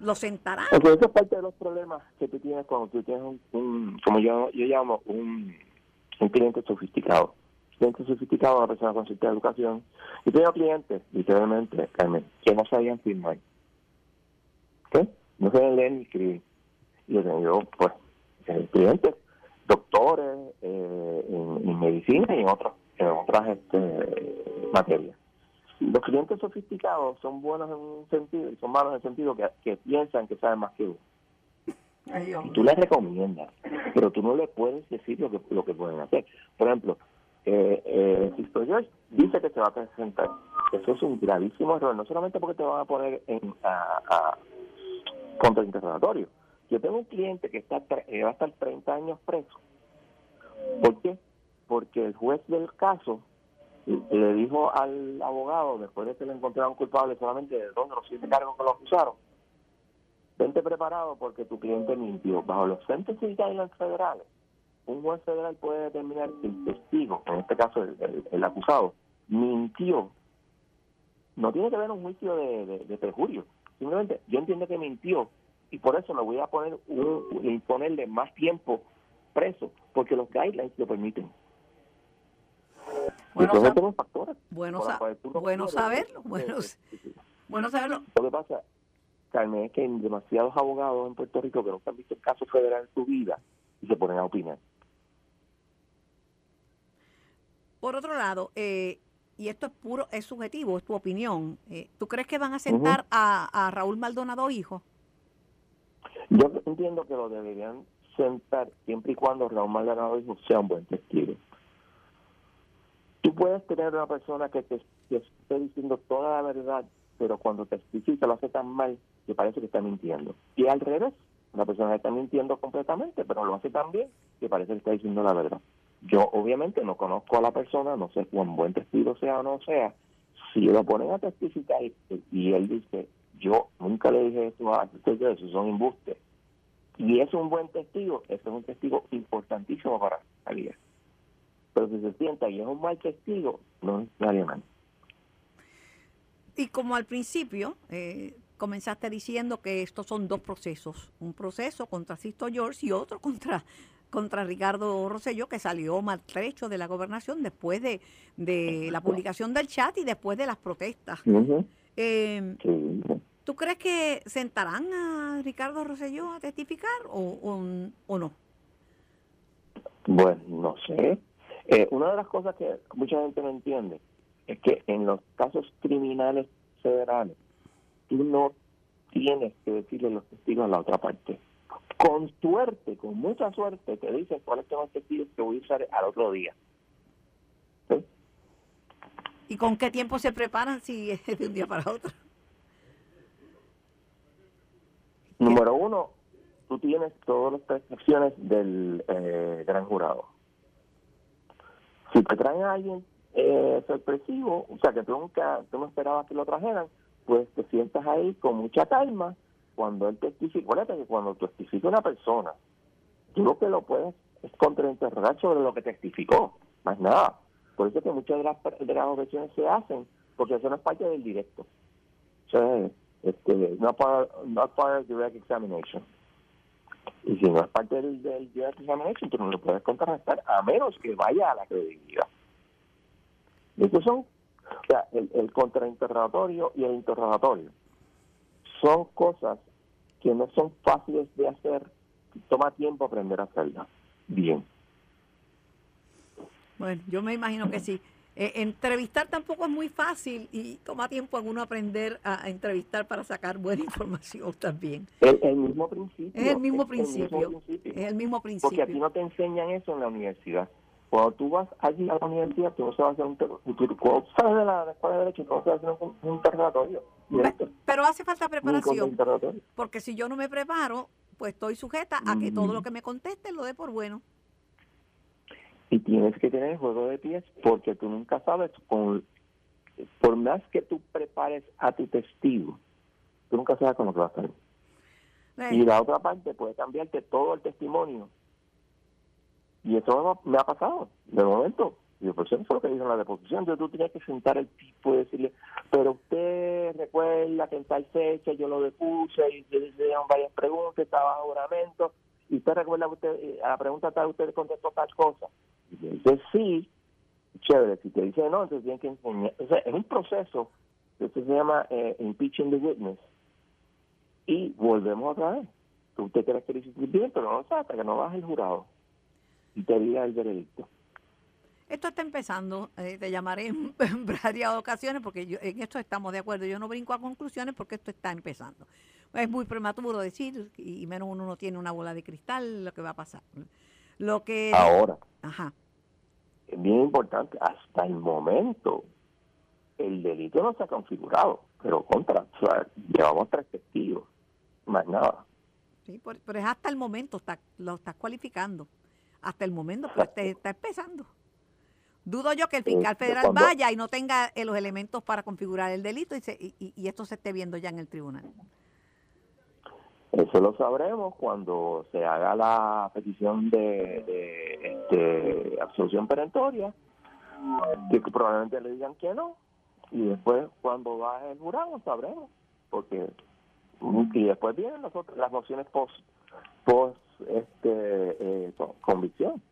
lo sentarán. eso es parte de los problemas que tú tienes cuando tú tienes un, como yo, yo llamo, un, un cliente sofisticado cliente sofisticado, una persona con cierta educación. Y tengo clientes, literalmente, Carmen, que no sabían firmar. ¿Qué? No sabían leer ni escribir. Y tengo, pues, clientes, doctores eh, en, medicina y en, otros, en otras este, materia. Los clientes sofisticados son buenos en un sentido y son malos en el sentido que, que piensan que saben más que uno. Y tú les recomiendas, pero tú no le puedes decir lo que, lo que pueden hacer. Por ejemplo, eh, eh, George dice que se va a presentar. Eso es un gravísimo error, no solamente porque te van a poner en a, a contra interrogatorio. Yo tengo un cliente que está va a estar 30 años preso. ¿Por qué? Porque el juez del caso le dijo al abogado, después de que le encontraron culpable solamente de dos de los siete cargos que lo acusaron, vente preparado porque tu cliente mintió. Bajo los sentencing guidelines federales, un juez federal puede determinar que el testigo, en este caso el, acusado, mintió. No tiene que ver un juicio de, de, perjurio. Simplemente yo entiendo que mintió y por eso le voy a poner un, imponerle más tiempo preso, porque los guidelines lo permiten. Bueno, bueno, bueno saberlo. Bueno, bueno saberlo. Lo que pasa, Carmen, es que hay demasiados abogados en Puerto Rico que no han visto el caso federal en su vida y se ponen a opinar. Por otro lado, eh, y esto es puro, es subjetivo, es tu opinión, eh, ¿tú crees que van a sentar a, Raúl Maldonado hijo? Yo entiendo que lo deberían sentar siempre y cuando Raúl Maldonado hijo sea un buen testigo. Tú puedes tener una persona que te esté diciendo toda la verdad, pero cuando te testifica lo hace tan mal que parece que está mintiendo. Y al revés, una persona que está mintiendo completamente, pero lo hace tan bien que parece que está diciendo la verdad. Yo obviamente no conozco a la persona, no sé cuán buen testigo sea o no sea. Si lo ponen a testificar y, él dice, yo nunca le dije eso a eso son embustes, y es un buen testigo, ese es un testigo importantísimo para salir. Pero si se sienta y es un mal testigo, no es mal. Y como al principio, eh, comenzaste diciendo que estos son dos procesos, un proceso contra Sisto George y otro contra contra Ricardo Rosselló, que salió maltrecho de la gobernación después de, la publicación del chat y después de las protestas. Em, ¿Tú crees que sentarán a Ricardo Rosselló a testificar o, o, no? Bueno, no sé. Eh, una de las cosas que mucha gente no entiende es que en los casos criminales federales, tú no tienes que decirle los testigos a la otra parte con suerte, con mucha suerte, te dicen cuáles son los testigos que voy a usar al otro día. ¿Y con qué tiempo se preparan si es de un día para otro? Número uno, tú tienes todas las percepciones del eh, gran jurado. Si te traen a alguien eh, sorpresivo, o sea, que tú nunca tú no esperabas que lo trajeran, pues te sientas ahí con mucha calma cuando él testifica, acuérdate que cuando testifica una persona, tú lo que lo puedes es contrainterrogar sobre lo que testificó, más nada. Por eso que muchas de las, de las objeciones se hacen, porque eso no es parte del directo. O sea, este, no part, not part of direct examination. Y si no es parte del, direct examination, tú no lo puedes contrarrestar a menos que vaya a la credibilidad. Estos son, el, el contrainterrogatorio y el interrogatorio son cosas que no son fáciles de hacer, toma tiempo aprender a hacerlas bien. Bueno, yo me imagino que sí. Eh, entrevistar tampoco es muy fácil y toma tiempo en uno aprender a, entrevistar para sacar buena información también. El, el mismo principio. Es el mismo principio. Es el mismo principio. Porque a ti no te enseñan eso en la universidad. Cuando tú vas allí a la universidad, tú no sabes hacer un cuando sales de la escuela de derecho, tú no sabes hacer un, interrogatorio. Pero hace falta preparación. Porque si yo no me preparo, pues estoy sujeta a que todo lo que me conteste lo dé por bueno. Y tienes que tener juego de pies porque tú nunca sabes, con, por más que tú prepares a tu testigo, tú nunca sabes con lo que va a hacer. Y la otra parte puede cambiarte todo el testimonio y eso me ha pasado, de momento. Y por eso fue lo que dijo en la deposición. Yo tú tenías que sentar el tipo y decirle, pero usted recuerda que en tal fecha yo lo depuse y se hicieron varias preguntas, estaba juramento, y usted recuerda que usted, eh, a la pregunta tal, usted contestó tal cosa. Dice, sí, chévere. Si te dice no, entonces tienen que enseñar. O sea, es un proceso que se llama eh, impeaching the witness. Y volvemos otra vez. Usted quiere que lo bien, pero no lo sabe hasta que no baje el jurado y te diga el veredicto. Esto está empezando, eh, te llamaré en, varias ocasiones porque yo, en esto estamos de acuerdo. Yo no brinco a conclusiones porque esto está empezando. Es muy prematuro decir, y menos uno no tiene una bola de cristal, lo que va a pasar. Lo que... Ahora, Ajá. Es bien importante, hasta el momento el delito no se ha configurado, pero contra, o sea, llevamos tres testigos, más nada. Sí, por- pero es hasta el momento, está, lo estás cualificando. Hasta el momento, pues te está empezando. Dudo yo que el fiscal Este, federal cuando- vaya y no tenga los elementos para configurar el delito y, se- y- y esto se esté viendo ya en el tribunal. Eso lo sabremos cuando se haga la petición de, de, este, absolución perentoria, que probablemente le digan que no, y después cuando baje el jurado sabremos, porque y después vienen las, otras- las mociones post, post este, eh, con- convicción,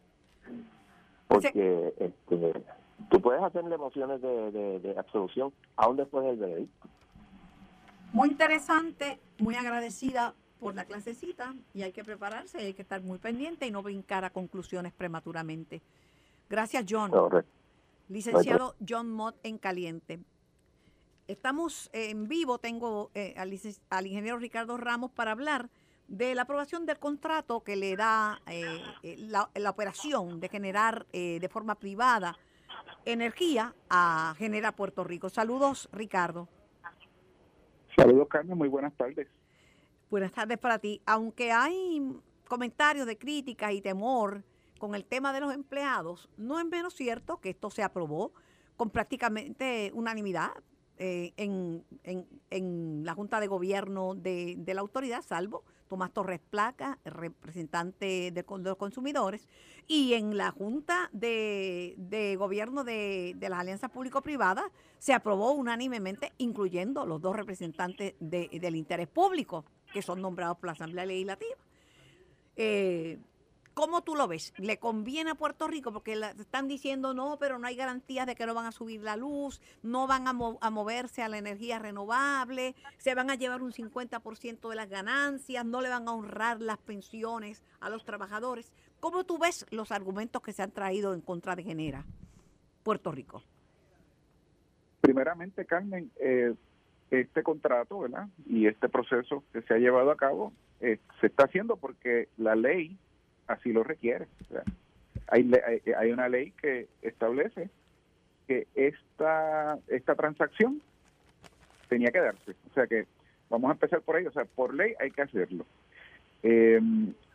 porque este, tú puedes hacerle mociones de, de, de absolución aún después del veredicto. Muy interesante, muy agradecida por la clasecita y hay que prepararse, hay que estar muy pendiente y no brincar a conclusiones prematuramente. Gracias, John. Correcto. Licenciado John Mott en Caliente. Estamos en vivo, tengo eh, al ingeniero Ricardo Ramos para hablar de la aprobación del contrato que le da eh, eh, la, la operación de generar eh, de forma privada energía a Genera Puerto Rico. Saludos, Ricardo. Saludos, Carmen, muy buenas tardes. Buenas tardes para ti. Aunque hay comentarios de crítica y temor con el tema de los empleados, no es menos cierto que esto se aprobó con prácticamente unanimidad eh, en, en- en la Junta de Gobierno de, de la autoridad, salvo Tomás Torres Placa, representante de, los consumidores, y en la Junta de, de Gobierno de, las Alianzas Público-Privadas se aprobó unánimemente, incluyendo los dos representantes de- del interés público, que son nombrados por la Asamblea Legislativa. Eh, ¿Cómo tú lo ves? ¿Le conviene a Puerto Rico? Porque están diciendo no, pero no hay garantías de que no van a subir la luz, no van a moverse a la energía renovable, se van a llevar un 50% de las ganancias, no le van a honrar las pensiones a los trabajadores. ¿Cómo tú ves los argumentos que se han traído en contra de Genera Puerto Rico? Primeramente, Carmen, eh, este contrato, ¿verdad? Y este proceso que se ha llevado a cabo eh, se está haciendo porque la ley así lo requiere. Hay, hay una ley que establece que esta, esta transacción tenía que darse. O sea que vamos a empezar por ahí. O sea, por ley hay que hacerlo. Eh,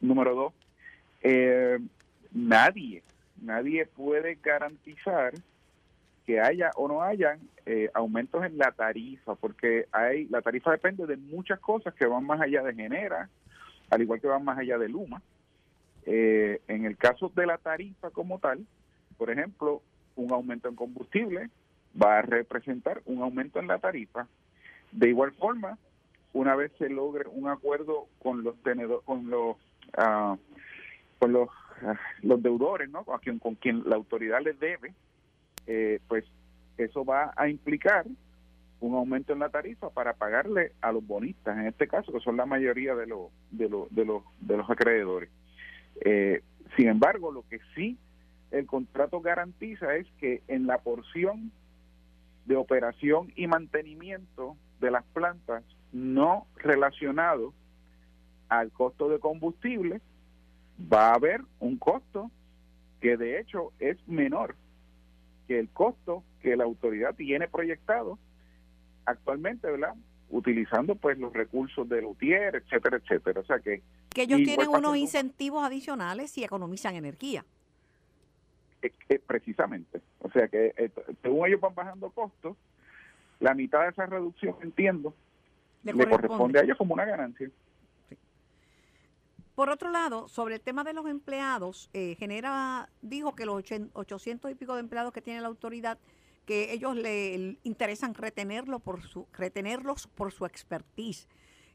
número dos, eh, nadie, nadie puede garantizar que haya o no hayan eh, aumentos en la tarifa, porque hay la tarifa depende de muchas cosas que van más allá de Genera, al igual que van más allá de Luma. Eh, en el caso de la tarifa como tal, por ejemplo, un aumento en combustible va a representar un aumento en la tarifa. De igual forma, una vez se logre un acuerdo con los tenedores, con los ah, con los, ah, los deudores, ¿no? Con quien la autoridad les debe, eh, pues eso va a implicar un aumento en la tarifa para pagarle a los bonistas, en este caso, que son la mayoría de los de los de los de los acreedores. Eh, sin embargo, lo que sí el contrato garantiza es que en la porción de operación y mantenimiento de las plantas no relacionado al costo de combustible, va a haber un costo que de hecho es menor que el costo que la autoridad tiene proyectado actualmente, ¿verdad? Utilizando pues los recursos del UTIER, etcétera, etcétera. O sea que Que ellos tienen unos incentivos adicionales y economizan energía. eh, precisamente, o sea que eh, según ellos van bajando costos, la mitad de esa reducción, entiendo, Le corresponde. a ellos como una ganancia. Por otro lado, sobre el tema de los empleados, eh, Genera dijo que los ochen- 800 y pico de empleados que tiene la autoridad, que ellos le interesan retenerlo por su, retenerlos por su expertise.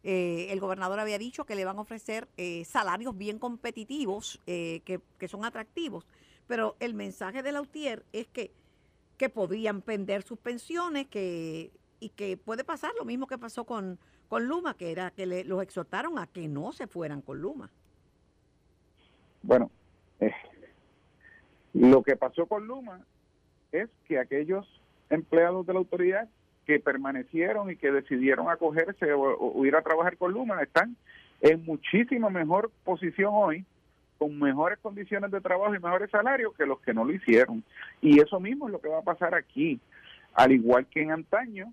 Eh, el gobernador había dicho que le van a ofrecer eh, salarios bien competitivos, eh, que, que son atractivos, pero el mensaje de Lautier es que, que podrían pender sus pensiones que, y que puede pasar lo mismo que pasó con, con Luma, que era que le- los exhortaron a que no se fueran con Luma. Bueno, eh, Lo que pasó con Luma es que aquellos empleados de la autoridad que permanecieron y que decidieron acogerse o, ir a trabajar con Luma están en muchísima mejor posición hoy, con mejores condiciones de trabajo y mejores salarios que los que no lo hicieron. Y eso mismo es lo que va a pasar aquí, al igual que en antaño,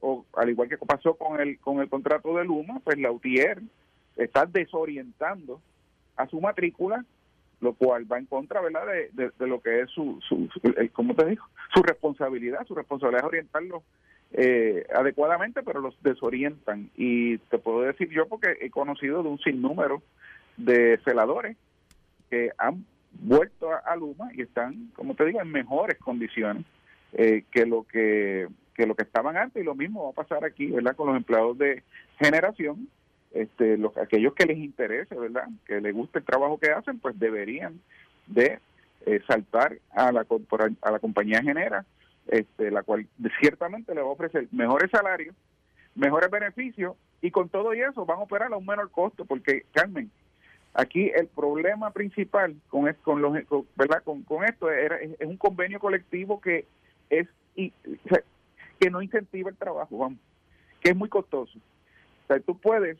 o al igual que pasó con el con el contrato de Luma, pues la UTIER está desorientando a su matrícula lo cual va en contra verdad de, de, lo que es su, su, ¿cómo te digo? su responsabilidad su responsabilidad es orientarlo eh, adecuadamente pero los desorientan y te puedo decir yo porque he conocido de un sinnúmero de celadores que han vuelto a, Luma y están como te digo en mejores condiciones eh, que lo que que lo que estaban antes y lo mismo va a pasar aquí verdad con los empleados de generación este, los, aquellos que les interese, ¿verdad? Que les guste el trabajo que hacen, pues deberían de eh, saltar a la, a la compañía Genera, este, la cual ciertamente le va a ofrecer mejores salarios, mejores beneficios y con todo y eso van a operar a un menor costo, porque Carmen, aquí el problema principal con, con los verdad con, con esto era, es, un convenio colectivo que es que no incentiva el trabajo, vamos, que es muy costoso. O sea, tú puedes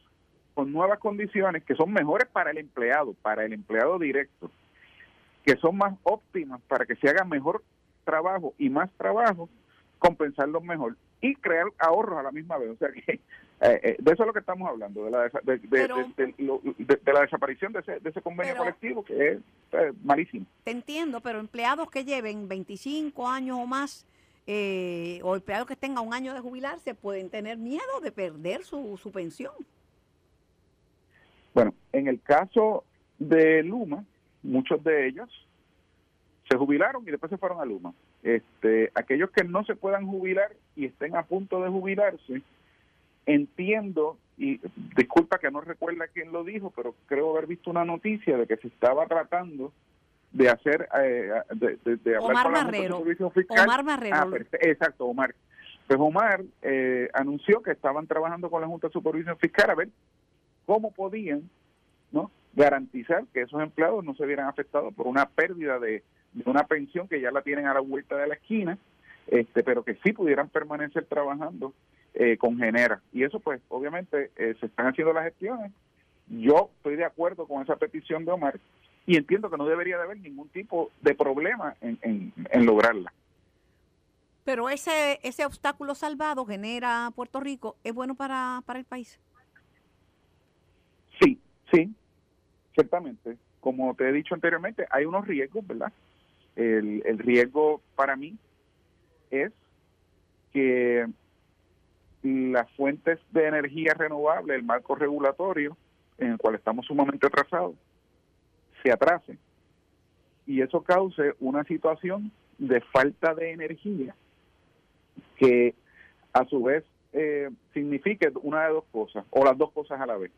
con nuevas condiciones que son mejores para el empleado, para el empleado directo, que son más óptimas para que se haga mejor trabajo y más trabajo, compensarlos mejor y crear ahorros a la misma vez. O sea que eh, eh, de eso es lo que estamos hablando, de la, de, la desaparición de ese, de ese convenio colectivo que es eh, malísimo. Te entiendo, pero empleados que lleven 25 años o más o empleados que tengan un año de jubilarse pueden tener miedo de perder su, su pensión. Bueno, en el caso de Luma, muchos de ellos se jubilaron y después se fueron a Luma. Este, aquellos que no se puedan jubilar y estén a punto de jubilarse, entiendo, y disculpa que no recuerda quién lo dijo, pero creo haber visto una noticia de que se estaba tratando de hacer, eh, de, hablar Omar Marrero. Omar Marrero. Ah, exacto, Omar. Pues Omar eh, anunció que estaban trabajando con la Junta de Supervisión Fiscal a ver cómo podían no garantizar que esos empleados no se vieran afectados por una pérdida de, una pensión que ya la tienen a la vuelta de la esquina, este, pero que sí pudieran permanecer trabajando eh, con Genera. Y eso pues obviamente eh, se están haciendo las gestiones. Yo estoy de acuerdo con esa petición de Omar y entiendo que no debería de haber ningún tipo de problema en, en, en lograrla. Pero ese, ese obstáculo salvado genera Puerto Rico es bueno para, para el país. Sí, sí, ciertamente. Como te he dicho anteriormente, hay unos riesgos, ¿verdad? El, el riesgo para mí es que las fuentes de energía renovable, el marco regulatorio en el cual estamos sumamente atrasados, se atrase. Y eso cause una situación de falta de energía que a su vez eh, signifique una de dos cosas o las dos cosas a la vez.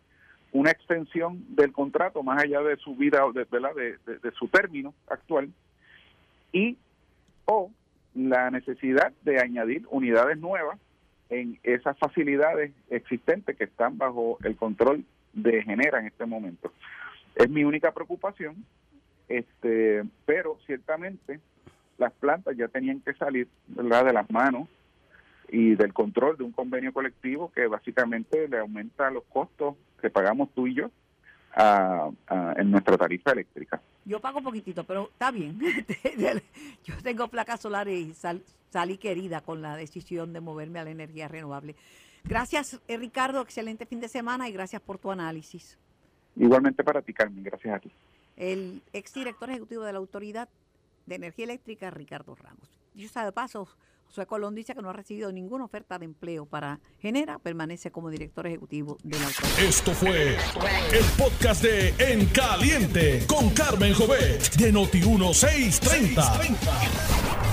Una extensión del contrato más allá de su vida, de, de, de, su término actual, y o la necesidad de añadir unidades nuevas en esas facilidades existentes que están bajo el control de Genera en este momento. Es mi única preocupación, este, pero ciertamente las plantas ya tenían que salir ¿verdad? de las manos y del control de un convenio colectivo que básicamente le aumenta los costos que pagamos tú y yo en nuestra tarifa eléctrica. Yo pago poquitito, pero está bien. yo tengo placas solares y salí querida con la decisión de moverme a la energía renovable. Gracias, eh, Ricardo. Excelente fin de semana y gracias por tu análisis. Igualmente para ti, Carmen. Gracias a ti. El exdirector ejecutivo de la Autoridad de Energía Eléctrica, Ricardo Ramos. Yo sabe de paso, Josué Colón dice que no ha recibido ninguna oferta de empleo para Genera, permanece como director ejecutivo de la autoridad. Esto fue el podcast de En Caliente con Carmen Jovet de Noti1630.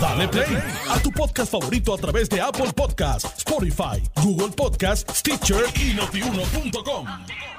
Dale play a tu podcast favorito a través de Apple Podcasts, Spotify, Google Podcasts, Stitcher y notiuno.com.